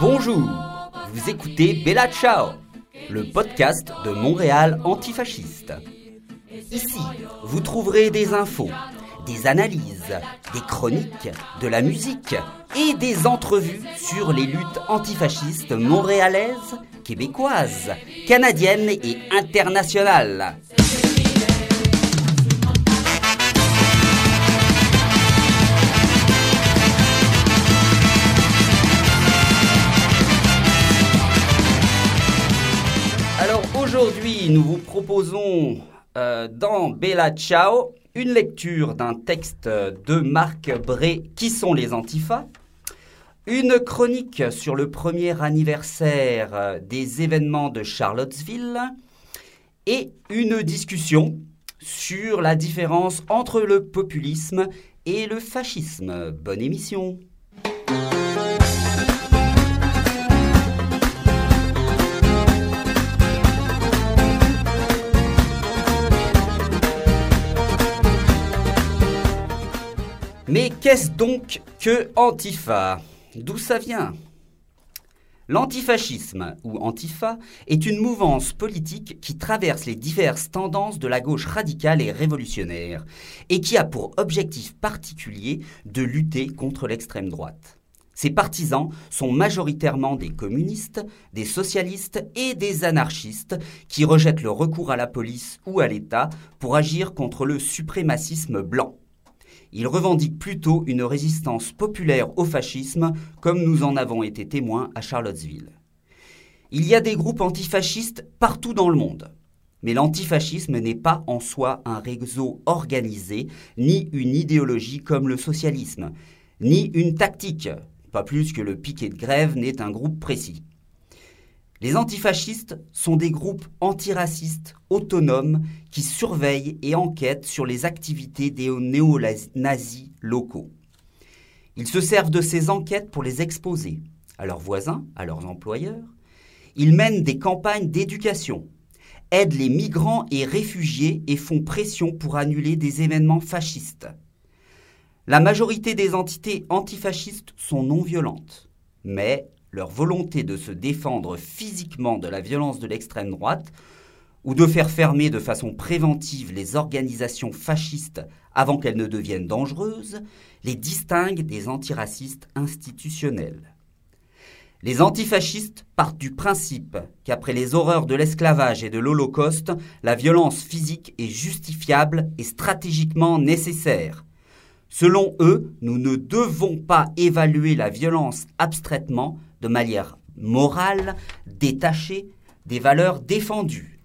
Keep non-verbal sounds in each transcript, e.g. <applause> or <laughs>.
Bonjour, vous écoutez Bella Ciao, le podcast de Montréal antifasciste. Ici, vous trouverez des infos, des analyses, des chroniques, de la musique et des entrevues sur les luttes antifascistes montréalaises, québécoises, canadiennes et internationales. Aujourd'hui, nous vous proposons euh, dans Bella Ciao une lecture d'un texte de Marc Bré, Qui sont les Antifas une chronique sur le premier anniversaire euh, des événements de Charlottesville et une discussion sur la différence entre le populisme et le fascisme. Bonne émission. Mais qu'est-ce donc que Antifa? D'où ça vient? L'antifascisme, ou Antifa, est une mouvance politique qui traverse les diverses tendances de la gauche radicale et révolutionnaire, et qui a pour objectif particulier de lutter contre l'extrême droite. Ses partisans sont majoritairement des communistes, des socialistes et des anarchistes qui rejettent le recours à la police ou à l'État pour agir contre le suprémacisme blanc. Ils revendiquent plutôt une résistance populaire au fascisme, comme nous en avons été témoins à Charlottesville. Il y a des groupes antifascistes partout dans le monde. Mais l'antifascisme n'est pas en soi un réseau organisé, ni une idéologie comme le socialisme, ni une tactique, pas plus que le piquet de grève n'est un groupe précis. Les antifascistes sont des groupes antiracistes autonomes qui surveillent et enquêtent sur les activités des néo-nazis locaux. Ils se servent de ces enquêtes pour les exposer à leurs voisins, à leurs employeurs. Ils mènent des campagnes d'éducation, aident les migrants et réfugiés et font pression pour annuler des événements fascistes. La majorité des entités antifascistes sont non violentes, mais leur volonté de se défendre physiquement de la violence de l'extrême droite, ou de faire fermer de façon préventive les organisations fascistes avant qu'elles ne deviennent dangereuses, les distingue des antiracistes institutionnels. Les antifascistes partent du principe qu'après les horreurs de l'esclavage et de l'Holocauste, la violence physique est justifiable et stratégiquement nécessaire. Selon eux, nous ne devons pas évaluer la violence abstraitement, de manière morale, détachée des valeurs défendues.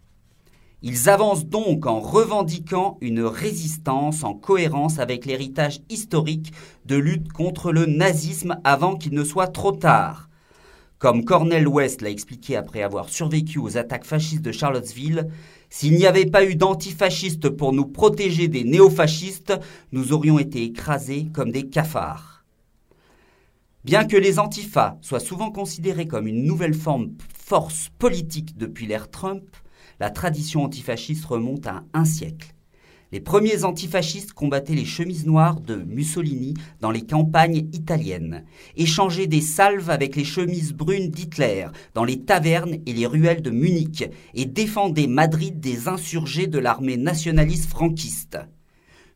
Ils avancent donc en revendiquant une résistance en cohérence avec l'héritage historique de lutte contre le nazisme avant qu'il ne soit trop tard. Comme Cornel West l'a expliqué après avoir survécu aux attaques fascistes de Charlottesville, s'il n'y avait pas eu d'antifascistes pour nous protéger des néofascistes, nous aurions été écrasés comme des cafards. Bien que les antifas soient souvent considérés comme une nouvelle forme force politique depuis l'ère Trump, la tradition antifasciste remonte à un siècle. Les premiers antifascistes combattaient les chemises noires de Mussolini dans les campagnes italiennes, échangeaient des salves avec les chemises brunes d'Hitler dans les tavernes et les ruelles de Munich, et défendaient Madrid des insurgés de l'armée nationaliste franquiste.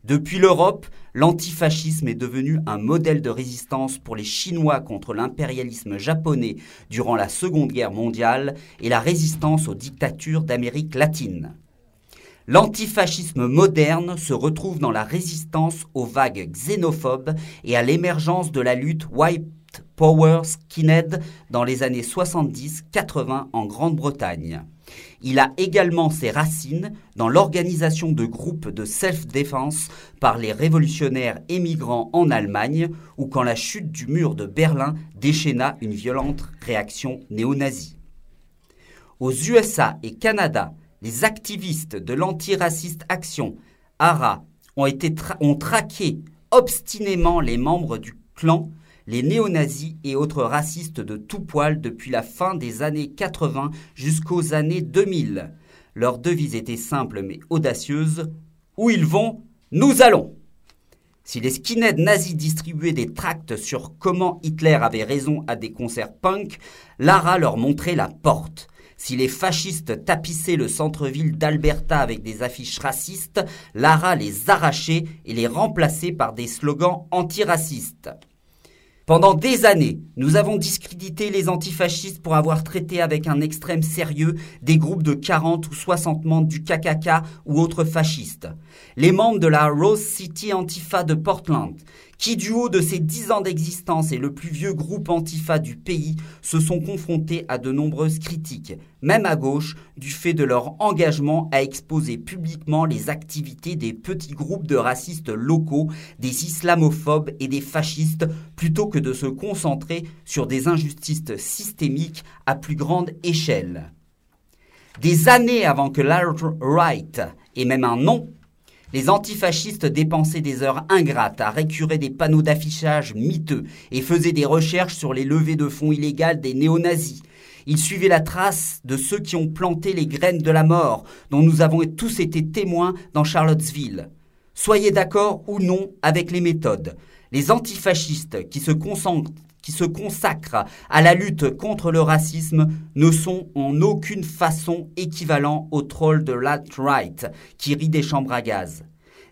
Depuis l'Europe, l'antifascisme est devenu un modèle de résistance pour les Chinois contre l'impérialisme japonais durant la Seconde Guerre mondiale et la résistance aux dictatures d'Amérique latine. L'antifascisme moderne se retrouve dans la résistance aux vagues xénophobes et à l'émergence de la lutte White Power Skinhead dans les années 70-80 en Grande-Bretagne. Il a également ses racines dans l'organisation de groupes de self-défense par les révolutionnaires émigrants en Allemagne ou quand la chute du mur de Berlin déchaîna une violente réaction néo-nazie. Aux USA et Canada, les activistes de l'antiraciste Action, ARA, ont, été ont traqué obstinément les membres du clan les néo-nazis et autres racistes de tout poil depuis la fin des années 80 jusqu'aux années 2000. Leur devise était simple mais audacieuse Où ils vont, nous allons. Si les skinheads nazis distribuaient des tracts sur comment Hitler avait raison à des concerts punk, Lara leur montrait la porte. Si les fascistes tapissaient le centre-ville d'Alberta avec des affiches racistes, Lara les arrachait et les remplaçait par des slogans antiracistes. Pendant des années, nous avons discrédité les antifascistes pour avoir traité avec un extrême sérieux des groupes de 40 ou 60 membres du KKK ou autres fascistes. Les membres de la Rose City Antifa de Portland, qui du haut de ses dix ans d'existence est le plus vieux groupe antifa du pays, se sont confrontés à de nombreuses critiques, même à gauche, du fait de leur engagement à exposer publiquement les activités des petits groupes de racistes locaux, des islamophobes et des fascistes, plutôt que de se concentrer sur des injustices systémiques à plus grande échelle. Des années avant que l'alt-right ait même un nom, les antifascistes dépensaient des heures ingrates à récurer des panneaux d'affichage miteux et faisaient des recherches sur les levées de fonds illégales des néo-nazis. Ils suivaient la trace de ceux qui ont planté les graines de la mort, dont nous avons tous été témoins dans Charlottesville. Soyez d'accord ou non avec les méthodes. Les antifascistes qui se concentrent qui se consacrent à la lutte contre le racisme ne sont en aucune façon équivalents aux trolls de l'alt-right qui rient des chambres à gaz.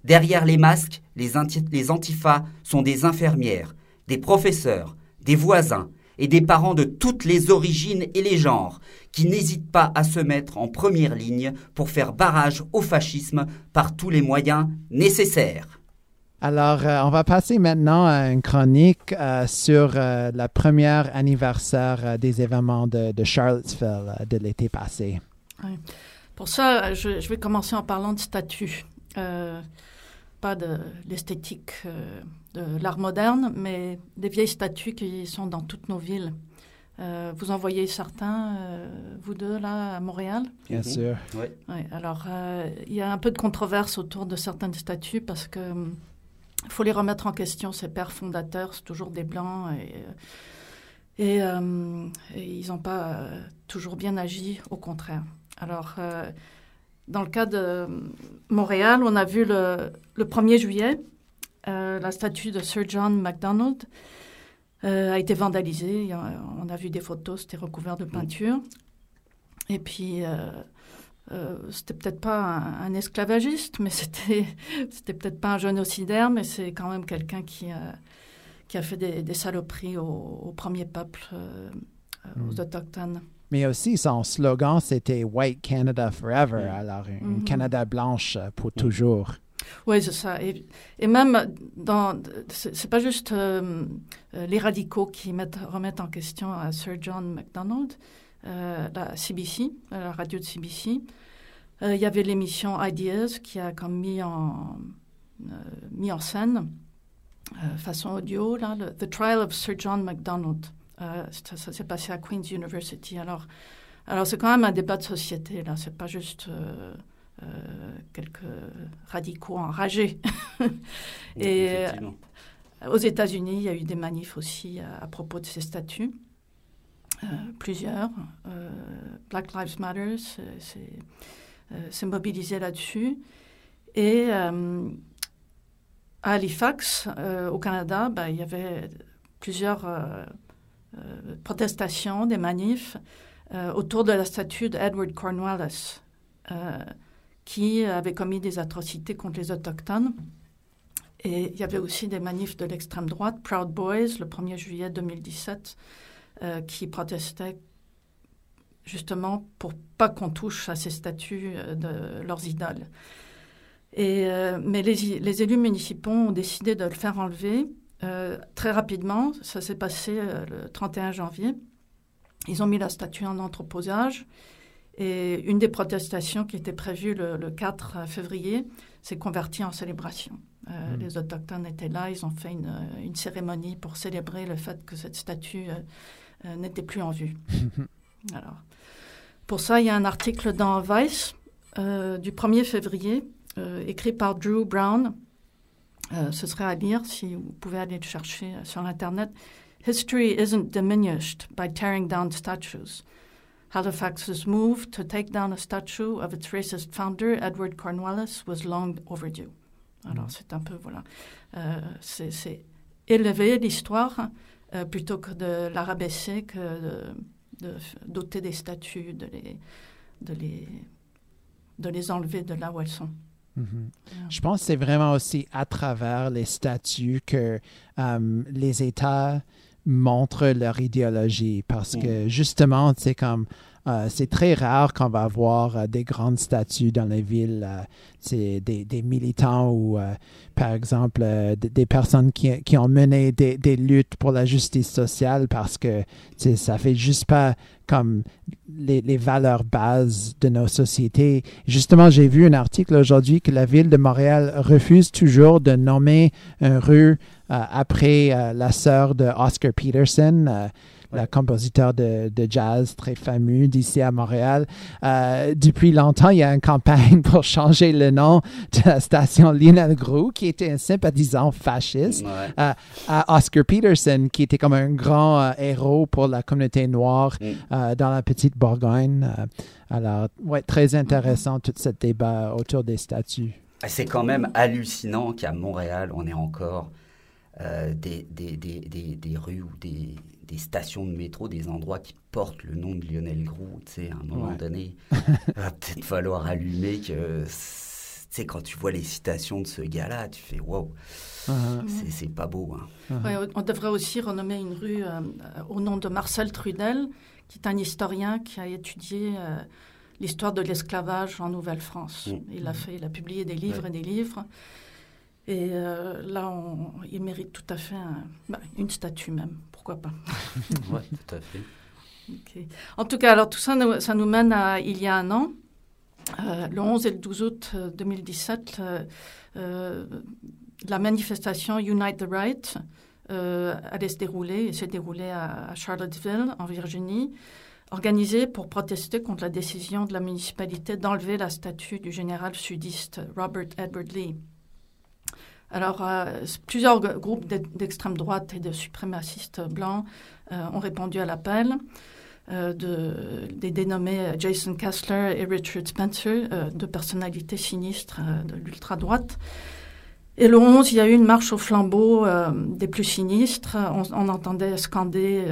Derrière les masques, les, les antifas sont des infirmières, des professeurs, des voisins et des parents de toutes les origines et les genres qui n'hésitent pas à se mettre en première ligne pour faire barrage au fascisme par tous les moyens nécessaires. Alors, euh, on va passer maintenant à une chronique euh, sur euh, le premier anniversaire des événements de, Charlottesville de l'été passé. Pour ça, je, vais commencer en parlant de statut. pas de l'esthétique de l'art moderne, mais des vieilles statues qui sont dans toutes nos villes. vous en voyez certains, vous deux, là, à Montréal? Bien mhm. sûr. Oui. alors, il y a un peu de controverse autour de certaines statues parce que il faut les remettre en question. Ces pères fondateurs, c'est toujours des blancs et, et, euh, ils n'ont pas euh, toujours bien agi, au contraire. Alors, euh, dans le cas de Montréal, on a vu le, le 1er juillet, la statue de Sir John MacDonald a été vandalisée. On a vu des photos, c'était recouvert de peinture. Et puis, euh, c'était peut-être pas un, esclavagiste, mais <laughs> c'était c'était peut-être pas un génocidaire, mais c'est quand même quelqu'un qui a, qui a fait des, saloperies au, premier peuple, euh, aux hmm. autochtones. Mais aussi, son slogan, c'était White Canada Forever, alors un mhm. Canada blanche pour toujours. Oui, c'est ça. Et, et, même dans, c'est pas juste euh, les radicaux qui mettent, remettent en question Sir John MacDonald, la CBC, la radio de CBC. Euh, il y avait l'émission Ideas qui a comme mis en, euh, mis en scène, euh, façon audio, là, le, The Trial of Sir John MacDonald. ça, s'est passé à Queen's University. Alors, alors c'est quand même un débat de société, là. C'est pas juste quelques radicaux enragés. <laughs> Et aux États-Unis, il y a eu des manifs aussi à, propos de ces statuts. Plusieurs. Black Lives Matter, s'est mobilisé là-dessus. Et euh, à Halifax, euh, au Canada, bah, il y avait plusieurs euh, protestations, des manifs autour de la statue d'Edward Cornwallis, qui avait commis des atrocités contre les Autochtones. Et il y avait aussi des manifs de l'extrême droite, Proud Boys, le 1er juillet 2017, qui protestaient justement pour pas qu'on touche à ces statues euh, de leurs idoles. Et, euh, mais les, les, élus municipaux ont décidé de le faire enlever euh, très rapidement. Ça s'est passé le 31 janvier. Ils ont mis la statue en entreposage. Et une des protestations qui était prévue le, 4 février s'est convertie en célébration. Mmh. Les Autochtones étaient là, ils ont fait une, une, cérémonie pour célébrer le fait que cette statue n'était plus en vue. <laughs> Alors, pour ça, il y a un article dans Vice euh, du 1er février, euh, écrit par Drew Brown. Euh, ce serait à lire si vous pouvez aller le chercher sur Internet. History isn't diminished by tearing down statues. Halifax's move to take down a statue of its racist founder, Edward Cornwallis, was long overdue. Alors, c'est un peu, voilà, euh, c'est c'est élever l'histoire euh, plutôt que de la rabaisser, que de, doter des statues, de les, de, les, de les enlever de là où elles sont. Mhm. Je pense que c'est vraiment aussi à travers les statuts que euh, les États montrent leur idéologie parce que justement, c'est comme euh, c'est très rare qu'on va avoir euh, des grandes statues dans les villes, euh, des, militants ou par exemple des, personnes qui, ont mené des, luttes pour la justice sociale parce que ça fait juste pas comme les, les valeurs bases de nos sociétés. Justement, j'ai vu un article aujourd'hui que la ville de Montréal refuse toujours de nommer une rue après la sœur de Oscar Peterson, le compositeur de, de jazz très fameux d'ici à Montréal. Euh, depuis longtemps, il y a une campagne <laughs> pour changer le nom de la station Lionel Groux, qui était un sympathisant fasciste Ouais. à, à Oscar Peterson, qui était comme un grand euh, héros pour la communauté noire Mm. euh, dans la petite Bourgogne. Euh, alors, ouais, très intéressant tout ce débat autour des statuts. Et C'est quand même hallucinant qu'à Montréal, on ait encore euh, des, des, des, des, des rues ou des, des stations de métro, des endroits qui portent le nom de Lionel Groux. Tu sais, à un moment Ouais. donné, il <laughs> va peut-être falloir allumer que. Tu sais, quand tu vois les citations de ce gars-là, tu fais wow, Uh-huh. c'est- c'est pas beau. Hein. Uh-huh. Ouais, on devrait aussi renommer une rue euh, euh, au nom de Marcel Trudel, qui est un historien qui a étudié euh, l'histoire de l'esclavage en Nouvelle-France. Mm. Il a fait, il a publié des livres Ouais. et des livres. Et euh, là, on- il mérite tout à fait un- bah, une statue même. Pourquoi pas <laughs> Ouais, tout à fait. Ok. En tout cas, alors tout ça, nous, ça nous mène à il y a un an, euh, le 11 et le 12 août euh, 2017, euh, euh, la manifestation Unite the Right allait se dérouler et s'est déroulée à, à Charlottesville, en Virginie, organisée pour protester contre la décision de la municipalité d'enlever la statue du général sudiste Robert Edward Lee. Alors, euh, plusieurs groupes d'e- d'extrême droite et de suprémacistes blancs euh, ont répondu à l'appel euh, de, des dénommés Jason Kessler et Richard Spencer, deux personnalités sinistres de l'ultra-droite. Et le 11, il y a eu une marche au flambeau des plus sinistres. On, entendait scander,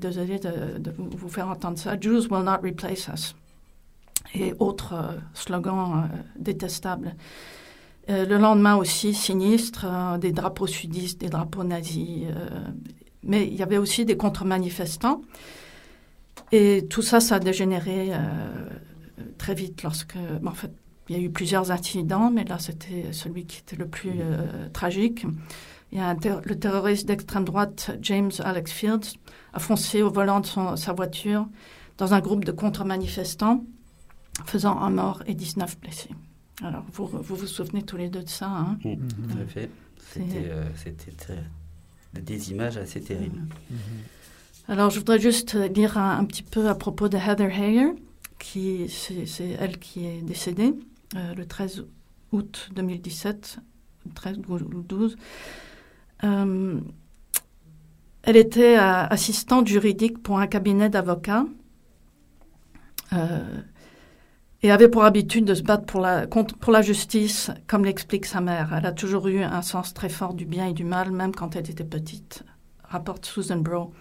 désolé de, de vous faire entendre ça, Jews will not replace us. Et autres slogans détestables. Euh, le lendemain aussi, sinistre, euh, des drapeaux sudistes, des drapeaux nazis. euh, mais il y avait aussi des contre-manifestants. Et tout ça, ça a dégénéré euh, très vite lorsque... en fait, il y a eu plusieurs incidents, mais là, c'était celui qui était le plus tragique. Il y a le terroriste d'extrême droite, James Alex Fields, a foncé au volant de son- sa voiture dans un groupe de contre-manifestants, faisant un mort et 19 blessés. Alors, vous vous, vous souvenez tous les deux de ça, hein Mm, Tout à fait. C'était euh, c'était très- des images assez terribles. Alors, je voudrais juste lire un, un petit peu à propos de Heather Heyer, qui c'est c'est elle qui est décédée euh, le 13 août 2017, 13 ou 12. Euh, elle était euh, assistante juridique pour un cabinet d'avocats euh, et avait pour habitude de se battre pour la, pour la justice, comme l'explique sa mère. Elle a toujours eu un sens très fort du bien et du mal, même quand elle était petite, rapporte Susan Bro.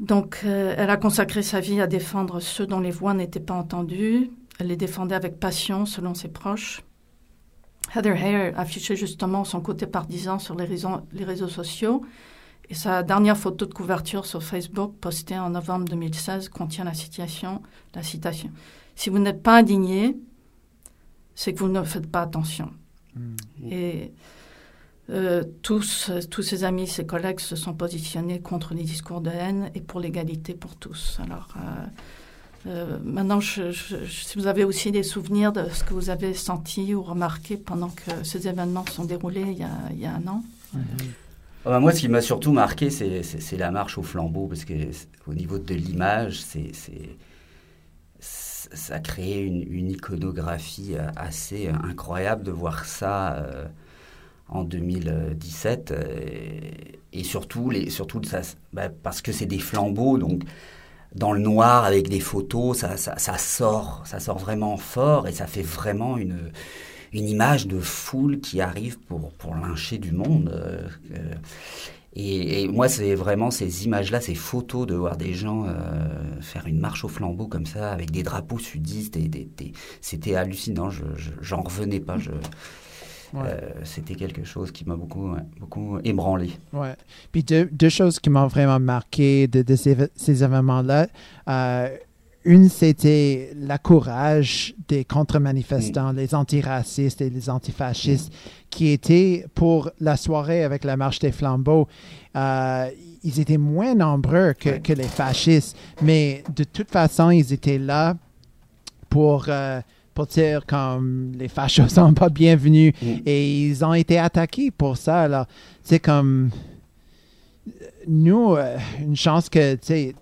Donc, euh, elle a consacré sa vie à défendre ceux dont les voix n'étaient pas entendues. Elle les défendait avec passion, selon ses proches. Heather Heyer affichait justement son côté partisan sur les réseaux, sociaux. Et sa dernière photo de couverture sur Facebook, postée en novembre 2016, contient la citation. Si vous n'êtes pas indigné, c'est que vous ne faites pas attention. Et euh, tous, tous ses amis, ses collègues se sont positionnés contre les discours de haine et pour l'égalité pour tous. Alors, euh, euh, maintenant, je- je- je- si vous avez aussi des souvenirs de ce que vous avez senti ou remarqué pendant que ces événements sont déroulés il y a, il y a un an? Ah bah, moi, ce qui m'a surtout marqué, c'est- la marche au flambeau, parce que c'est- au niveau de l'image, c'est- ça créé une, une iconographie euh, assez incroyable de voir ça euh, en 2017. euh, et surtout, les, surtout bah, parce que c'est des flambeaux, donc dans le noir avec des photos, ça, sort, ça sort vraiment fort et ça fait vraiment une, image de foule qui arrive pour, lyncher du monde. Euh, euh, et, moi, c'est vraiment ces images-là, ces photos de voir des gens euh, faire une marche au flambeau comme ça, avec des drapeaux sudistes, et des, c'était hallucinant. Je, j'en revenais pas. Je, c'était quelque chose qui m'a beaucoup, beaucoup ébranlé. Ouais. Puis deux, deux choses qui m'ont vraiment marqué de, de ces, ces événements-là. Une, c'était le courage des contre-manifestants, mm. les antiracistes et les antifascistes, qui étaient pour la soirée avec la marche des flambeaux. Euh, ils étaient moins nombreux que, les fascistes, mais de toute façon, ils étaient là pour, euh, pour dire comme les fascistes sont pas bienvenus mm. et ils ont été attaqués pour ça. Alors, c'est comme nous, euh, une chance que, tu sais,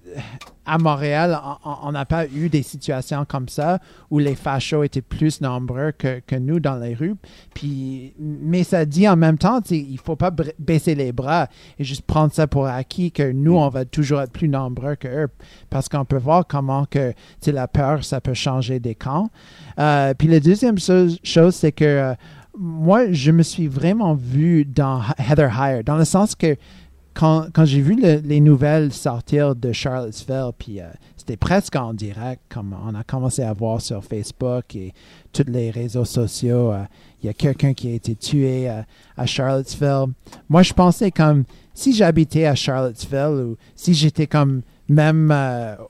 à Montréal, on n'a pas eu des situations comme ça où les fachos étaient plus nombreux que, que, nous dans les rues. Puis, mais ça dit en même temps, il ne faut pas baisser les bras et juste prendre ça pour acquis que nous, on va toujours être plus nombreux qu'eux. Parce qu'on peut voir comment que la peur, ça peut changer des camps. Euh, puis la deuxième chose, c'est que euh, moi, je me suis vraiment vu dans Heather Heyer, dans le sens que quand, quand j'ai vu les nouvelles sortir de Charlottesville, puis euh, c'était presque en direct, comme on a commencé à voir sur Facebook et tous les réseaux sociaux, euh, il y a quelqu'un qui a été tué euh, à Charlottesville. Moi, je pensais comme si j'habitais à Charlottesville ou si j'étais comme même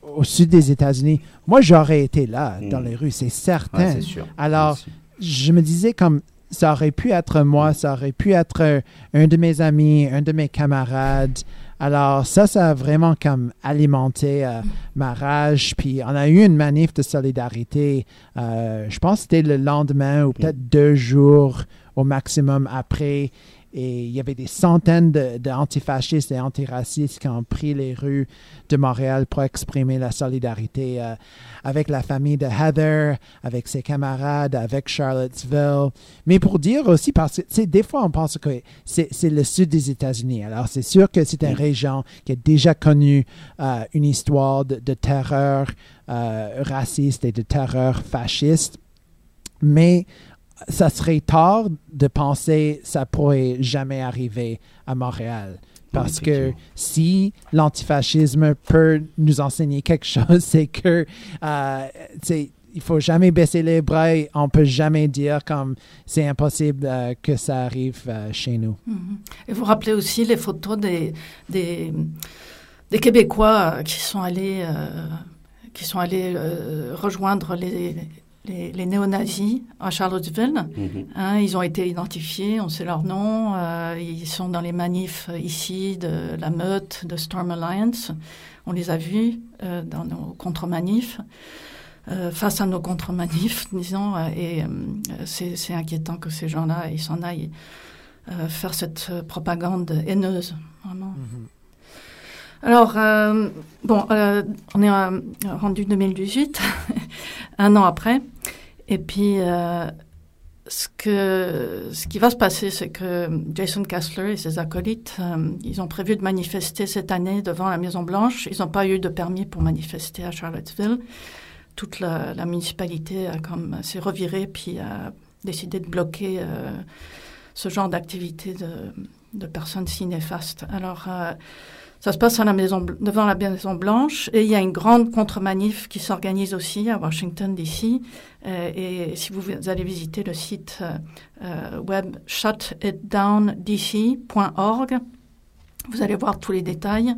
au sud des États-Unis, moi, j'aurais été là, dans hmm. les rues, c'est certain. sûr. Alors, je me disais comme ça aurait pu être moi, ça aurait pu être un de mes amis, un de mes camarades. Alors ça, ça a vraiment comme alimenté euh, ma rage. Puis on a eu une manif de solidarité. Euh, je pense que c'était le lendemain ou peut-être deux jours au maximum après. Et il y avait des centaines d'antifascistes et antiracistes qui ont pris les rues de Montréal pour exprimer la solidarité euh, avec la famille de Heather, avec ses camarades, avec Charlottesville. Mais pour dire aussi, parce que des fois on pense que c'est le sud des États-Unis. Alors c'est sûr que c'est une région qui a déjà connu euh, une histoire de, terreur euh, raciste et de terreur fasciste. Mais ça serait tard de penser que ça pourrait jamais arriver à Montréal. Parce que si l'antifascisme peut nous enseigner quelque <laughs> chose, c'est que euh, il faut jamais baisser les bras. Et on peut jamais dire comme c'est impossible euh, que ça arrive euh, chez nous. Mm-hmm. Et vous rappelez aussi les photos des, des, des Québécois qui sont allés, euh, qui sont allés rejoindre les, les, les néo-nazis à Charlottesville. Mhm. Hein, ils ont été identifiés, on sait leur nom. Euh, ils sont dans les manifs ici de la Meute, de Storm Alliance. On les a vus euh, dans nos contre-manifs. Euh, face à nos contre-manifs, <laughs> disons, et c'est inquiétant que ces gens-là, ils s'en aillent faire cette propagande haineuse, vraiment. Mhm. Alors, euh, bon, euh, on est euh, rendu 2018, <laughs> un an après. Et puis, ce, que, ce qui va se passer, c'est que Jason Kessler et ses acolytes, ils ont prévu de manifester cette année devant la Maison-Blanche. Ils n'ont pas eu de permis pour manifester à Charlottesville. Toute la, municipalité a comme s'est revirée puis a décidé de bloquer ce genre d'activité de, de, personnes si néfastes. Alors, ça se passe devant la Maison Blanche et il y a une grande contre-manif qui s'organise aussi à Washington, D.C. Euh, et si vous allez visiter le site euh, euh, web shutitdowndc.org, vous allez voir tous les détails.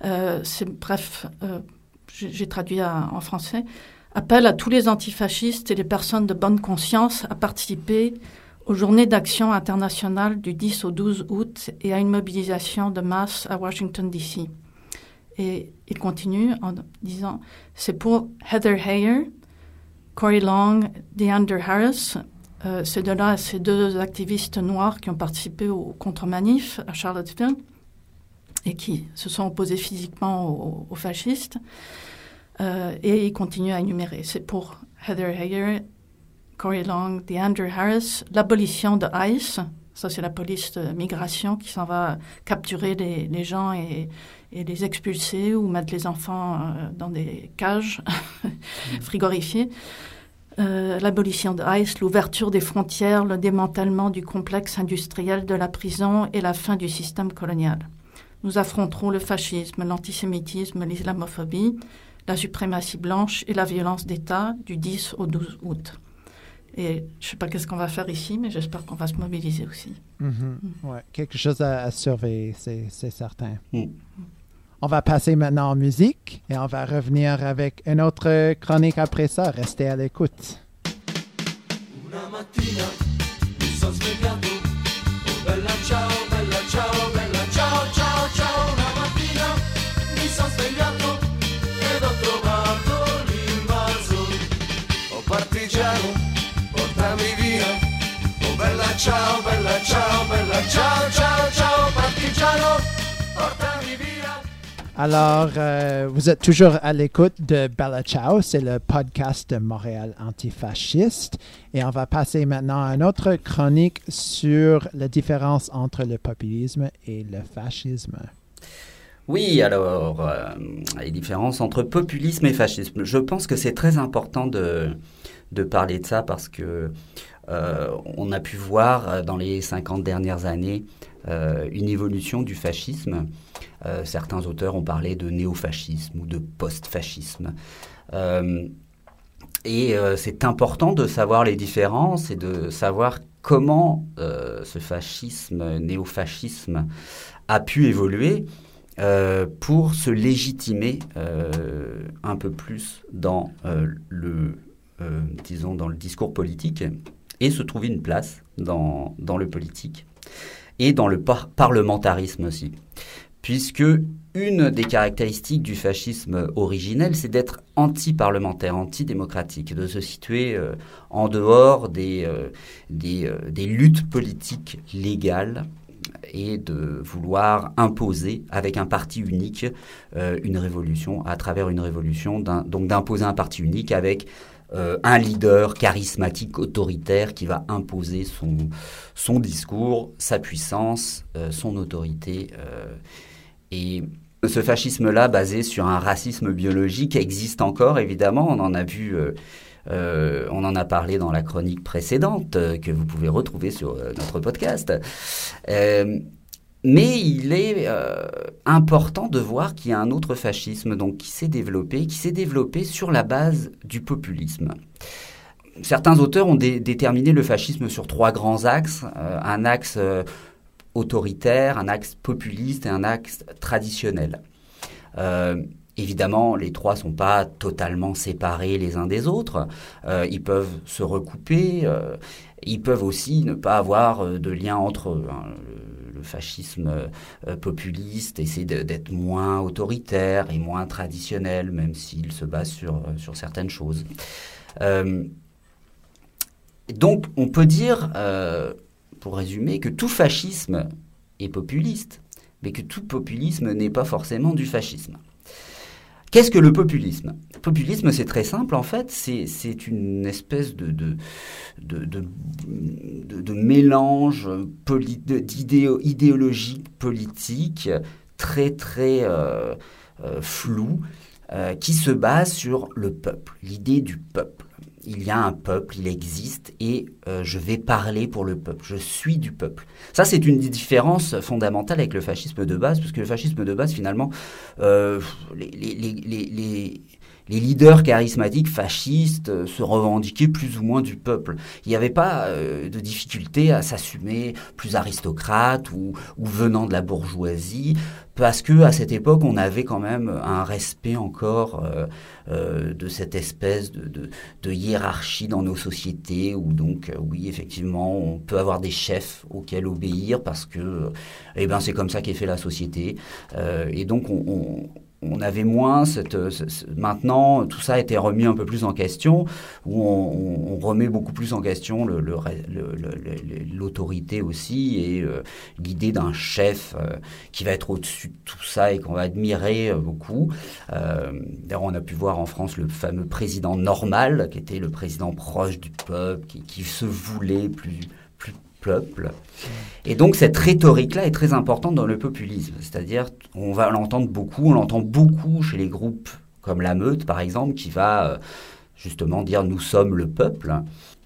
Bref, j'ai traduit en français. Appelle à tous les antifascistes et les personnes de bonne conscience à participer aux journées d'action internationale du 10 au 12 août et à une mobilisation de masse à Washington, D.C. Et il continue en disant, c'est pour Heather Heyer, Corey Long, DeAndre Harris, euh, ces deux-là, ces deux activistes noirs qui ont participé au contre-manif à Charlottesville et qui se sont opposés physiquement aux, fascistes. Euh, et il continue à énumérer. C'est pour Heather Heyer, Corey Long, DeAndre Harris, l'abolition de ICE, ça c'est la police de migration qui s'en va capturer les, gens et, et les expulser ou mettre les enfants euh, dans des cages <laughs> frigorifiées. Euh, l'abolition de ICE, l'ouverture des frontières, le démantèlement du complexe industriel de la prison et la fin du système colonial. Nous affronterons le fascisme, l'antisémitisme, l'islamophobie, la suprématie blanche et la violence d'État du 10 au 12 août. Et je ne sais pas qu'est-ce qu'on va faire ici, mais j'espère qu'on va se mobiliser aussi. Mhm. Mm. Ouais, quelque chose à, à surveiller, c'est c'est certain. Mm. On va passer maintenant en musique et on va revenir avec une autre chronique après ça. Restez à l'écoute. Ciao, ciao, ciao, ciao. Partigiano, portami via. Alors, euh, vous êtes toujours à l'écoute de Bella Ciao, c'est le podcast de Montréal antifasciste. Et on va passer maintenant à une autre chronique sur la différence entre le populisme et le fascisme. Oui, alors, euh, les différences entre populisme et fascisme. Je pense que c'est très important de, de parler de ça parce que euh, on a pu voir euh, dans les 50 dernières années euh, une évolution du fascisme. Euh, certains auteurs ont parlé de néofascisme ou de post-fascisme. Euh, et euh, c'est important de savoir les différences et de savoir comment euh, ce fascisme, néofascisme, a pu évoluer euh, pour se légitimer euh, un peu plus dans euh, le, euh, disons, dans le discours politique et se trouver une place dans, dans le politique et dans le par- parlementarisme aussi. Puisque une des caractéristiques du fascisme originel, c'est d'être anti-parlementaire, anti-démocratique, de se situer euh, en dehors des, euh, euh, des luttes politiques légales et de vouloir imposer avec un parti unique une révolution, à travers une révolution, donc d'imposer un parti unique avec euh, un leader charismatique, autoritaire qui va imposer son, discours, sa puissance, euh, son autorité. euh, et ce fascisme-là, basé sur un racisme biologique, existe encore, évidemment. On en a vu, on en a parlé dans la chronique précédente, que vous pouvez retrouver sur notre podcast. Mais il est euh, important de voir qu'il y a un autre fascisme donc, qui s'est développé, qui s'est développé sur la base du populisme. Certains auteurs ont dé- déterminé le fascisme sur trois grands axes. Euh, un axe euh, autoritaire, un axe populiste et un axe traditionnel. Évidemment, les trois sont pas totalement séparés les uns des autres. Ils peuvent se recouper. ils peuvent aussi ne pas avoir de lien entre eux. Fascisme euh, populiste essaie d'être moins autoritaire et moins traditionnel, même s'il se base sur, euh, sur certaines choses. Euh, donc, on peut dire, pour résumer, que tout fascisme est populiste, mais que tout populisme n'est pas forcément du fascisme. Qu'est-ce que le populisme? Le populisme, c'est très simple, en fait, c'est une espèce de, de, de, de, mélange poli- idéologique politique très, très euh, euh, flou, euh, qui se base sur le peuple, l'idée du peuple. Il y a un peuple, il existe, et euh, je vais parler pour le peuple, je suis du peuple. Ça, c'est une différence fondamentale avec le fascisme de base, parce que le fascisme de base, finalement, euh, les, les, leaders charismatiques fascistes euh, se revendiquaient plus ou moins du peuple. Il n'y avait pas euh, de difficulté à s'assumer plus aristocrate ou, venant de la bourgeoisie, parce que à cette époque, on avait quand même un respect encore euh, de cette espèce de, hiérarchie dans nos sociétés, où donc, oui, effectivement, on peut avoir des chefs auxquels obéir, parce que, eh ben, c'est comme ça qu'est fait la société. Et donc, on, on on avait moins cette, ce- ce- maintenant tout ça a été remis un peu plus en question où on, remet beaucoup plus en question l'autorité aussi et euh, l'idée d'un chef euh, qui va être au-dessus de tout ça et qu'on va admirer euh, beaucoup. Euh, D'ailleurs, on a pu voir en France le fameux président normal qui était le président proche du peuple qui, se voulait plus peuple. Et donc cette rhétorique-là est très importante dans le populisme. C'est-à-dire, on va l'entendre beaucoup, on l'entend beaucoup chez les groupes comme la Meute, par exemple, qui va euh, justement dire nous sommes le peuple.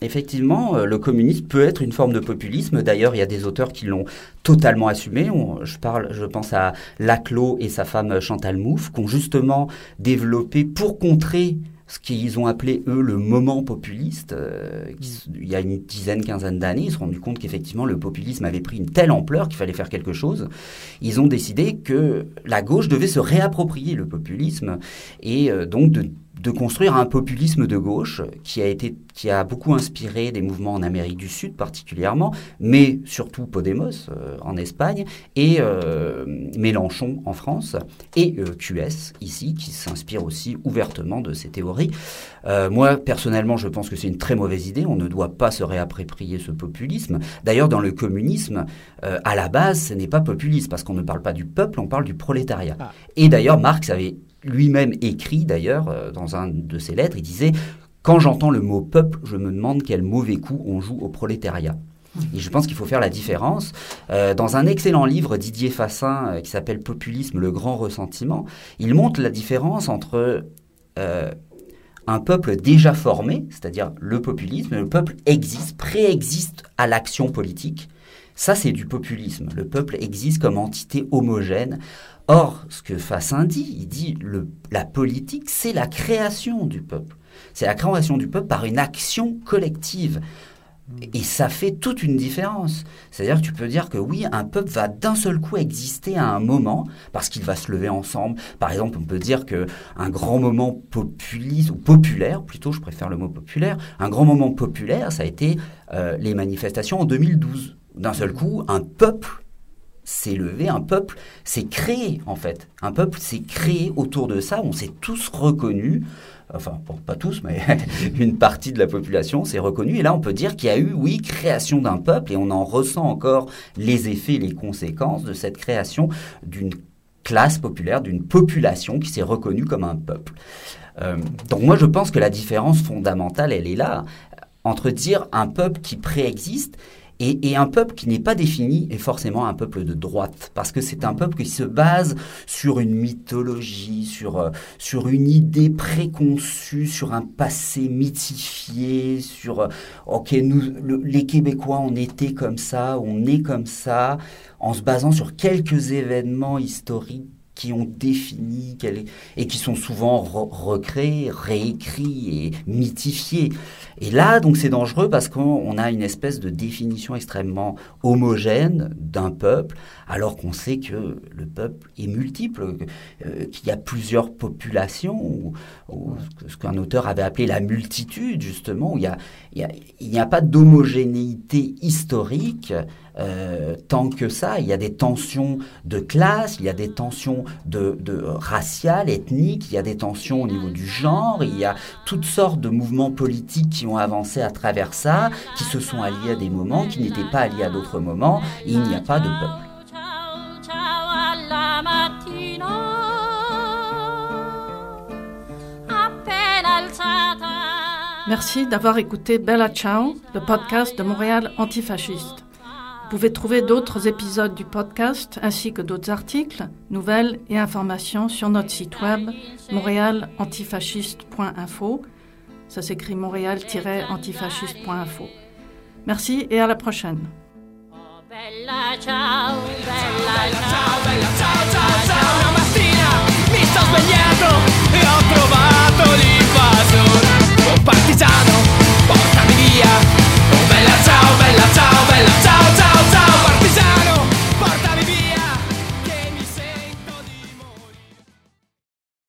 Effectivement, euh, le communisme peut être une forme de populisme. D'ailleurs, il y a des auteurs qui l'ont totalement assumé. Je parle, je pense à Laclos et sa femme Chantal Mouffe, qui ont justement développé pour contrer ce qu'ils ont appelé eux le moment populiste. euh, il y a une dizaine, quinzaine d'années, ils se sont rendus compte qu'effectivement le populisme avait pris une telle ampleur qu'il fallait faire quelque chose. Ils ont décidé que la gauche devait se réapproprier le populisme et euh, donc de de construire un populisme de gauche qui a été qui a beaucoup inspiré des mouvements en Amérique du Sud particulièrement, mais surtout Podemos euh, en Espagne et euh, Mélenchon en France et euh, QS ici qui s'inspire aussi ouvertement de ces théories. Moi personnellement, je pense que c'est une très mauvaise idée. On ne doit pas se réapproprier ce populisme. D'ailleurs, dans le communisme, à la base, ce n'est pas populiste parce qu'on ne parle pas du peuple, on parle du prolétariat. Ah. Et d'ailleurs, Marx avait lui-même écrit, d'ailleurs, euh, dans un de ses lettres, il disait Quand j'entends le mot peuple, je me demande quel mauvais coup on joue au prolétariat. Et je pense qu'il faut faire la différence. Euh, dans un excellent livre, Didier Fassin, euh, qui s'appelle Populisme, le grand ressentiment, il montre la différence entre un peuple déjà formé, c'est-à-dire le populisme, le peuple existe, préexiste à l'action politique. Ça, c'est du populisme. Le peuple existe comme entité homogène. Or, ce que Fassin dit, il dit la politique, c'est la création du peuple. C'est la création du peuple par une action collective. Et ça fait toute une différence. C'est-à-dire que tu peux dire que oui, un peuple va d'un seul coup exister à un moment parce qu'il va se lever ensemble. Par exemple, on peut dire que un grand moment populiste ou populaire, plutôt, je préfère le mot populaire, un grand moment populaire, ça a été euh, les manifestations en 2012. D'un seul coup, un peuple s'est levé, un peuple s'est créé en fait. Un peuple s'est créé autour de ça, on s'est tous reconnus, enfin pas tous, mais <laughs> une partie de la population s'est reconnue. Et là, on peut dire qu'il y a eu, oui, création d'un peuple, et on en ressent encore les effets, les conséquences de cette création d'une classe populaire, d'une population qui s'est reconnue comme un peuple. Euh, donc moi, je pense que la différence fondamentale, elle est là, entre dire un peuple qui préexiste et, et, un peuple qui n'est pas défini est forcément un peuple de droite, parce que c'est un peuple qui se base sur une mythologie, sur, euh, sur une idée préconçue, sur un passé mythifié, sur, euh, ok, nous, le, les Québécois, on était comme ça, on est comme ça, en se basant sur quelques événements historiques qui ont défini et qui sont souvent re recréés, réécrits et mythifiés. Et là, donc, c'est dangereux parce qu'on a une espèce de définition extrêmement homogène d'un peuple, alors qu'on sait que le peuple est multiple, euh, qu'il y a plusieurs populations, ou, ce qu'un auteur avait appelé la multitude, justement, où il n'y a pas d'homogénéité historique. Euh, tant que ça, il y a des tensions de classe, il y a des tensions de, de raciales, ethniques, il y a des tensions au niveau du genre, il y a toutes sortes de mouvements politiques qui ont avancé à travers ça, qui se sont alliés à des moments, qui n'étaient pas alliés à d'autres moments, il n'y a pas de peuple. Merci d'avoir écouté Bella Ciao, le podcast de Montréal antifasciste. Vous pouvez trouver d'autres épisodes du podcast ainsi que d'autres articles, nouvelles et informations sur notre site web montréalantifasciste.info. Ça s'écrit montréal-antifasciste.info. Merci et à la prochaine. Bella ciao, bella ciao, bella ciao, ciao,